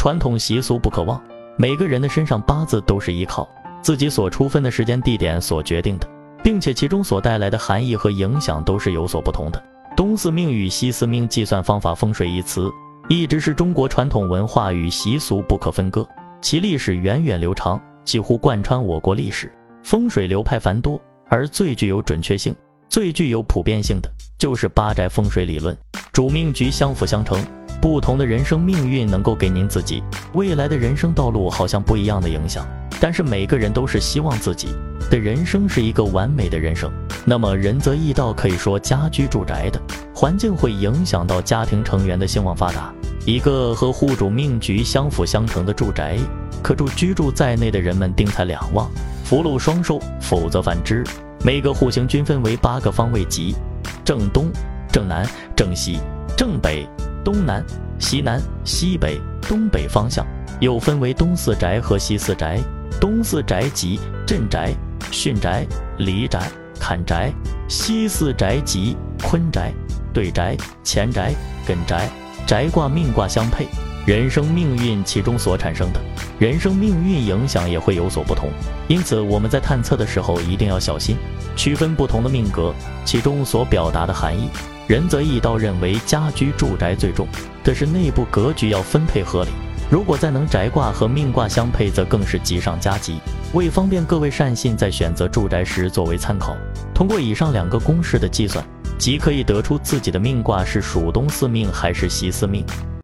传统习俗不可忘。每个人的身上八字都是依靠自己所出分的时间地点所决定的，并且其中所带来的含义和影响都是有所不同的。东四命与西四命计算方法，风水一词一直是中国传统文化与习俗不可分割，其历史源远流长，几乎贯穿我国历史。风水流派繁多，而最具有准确性、最具有普遍性的就是八宅风水理论。主命局相辅相成，不同的人生命运能够给您自己未来的人生道路好像不一样的影响。但是每个人都是希望自己的人生是一个完美的人生。那么仁泽易道可以说家居住宅的环境会影响到家庭成员的兴旺发达。一个和户主命局相辅相成的住宅，可助居住在内的人们丁财两旺。福禄双收，否则反之。每个户型均分为八个方位，即正东、正南、正西、正北、东南、西南、西北、东北方向，又分为东四宅和西四宅。东四宅即镇宅、巽宅、离宅、坎宅；西四宅即坤宅、兑宅、乾宅、艮宅。宅卦命卦相配。人生命运其中所产生的人生命运影响也会有所不同，因此我们在探测的时候一定要小心，区分不同的命格，其中所表达的含义。仁则易道认为家居住宅最重的是内部格局要分配合理，如果再能宅卦和命卦相配，则更是吉上加吉。为方便各位善信在选择住宅时作为参考，通过以上两个公式的计算，即可以得出自己的命卦是属东四命还是西四命。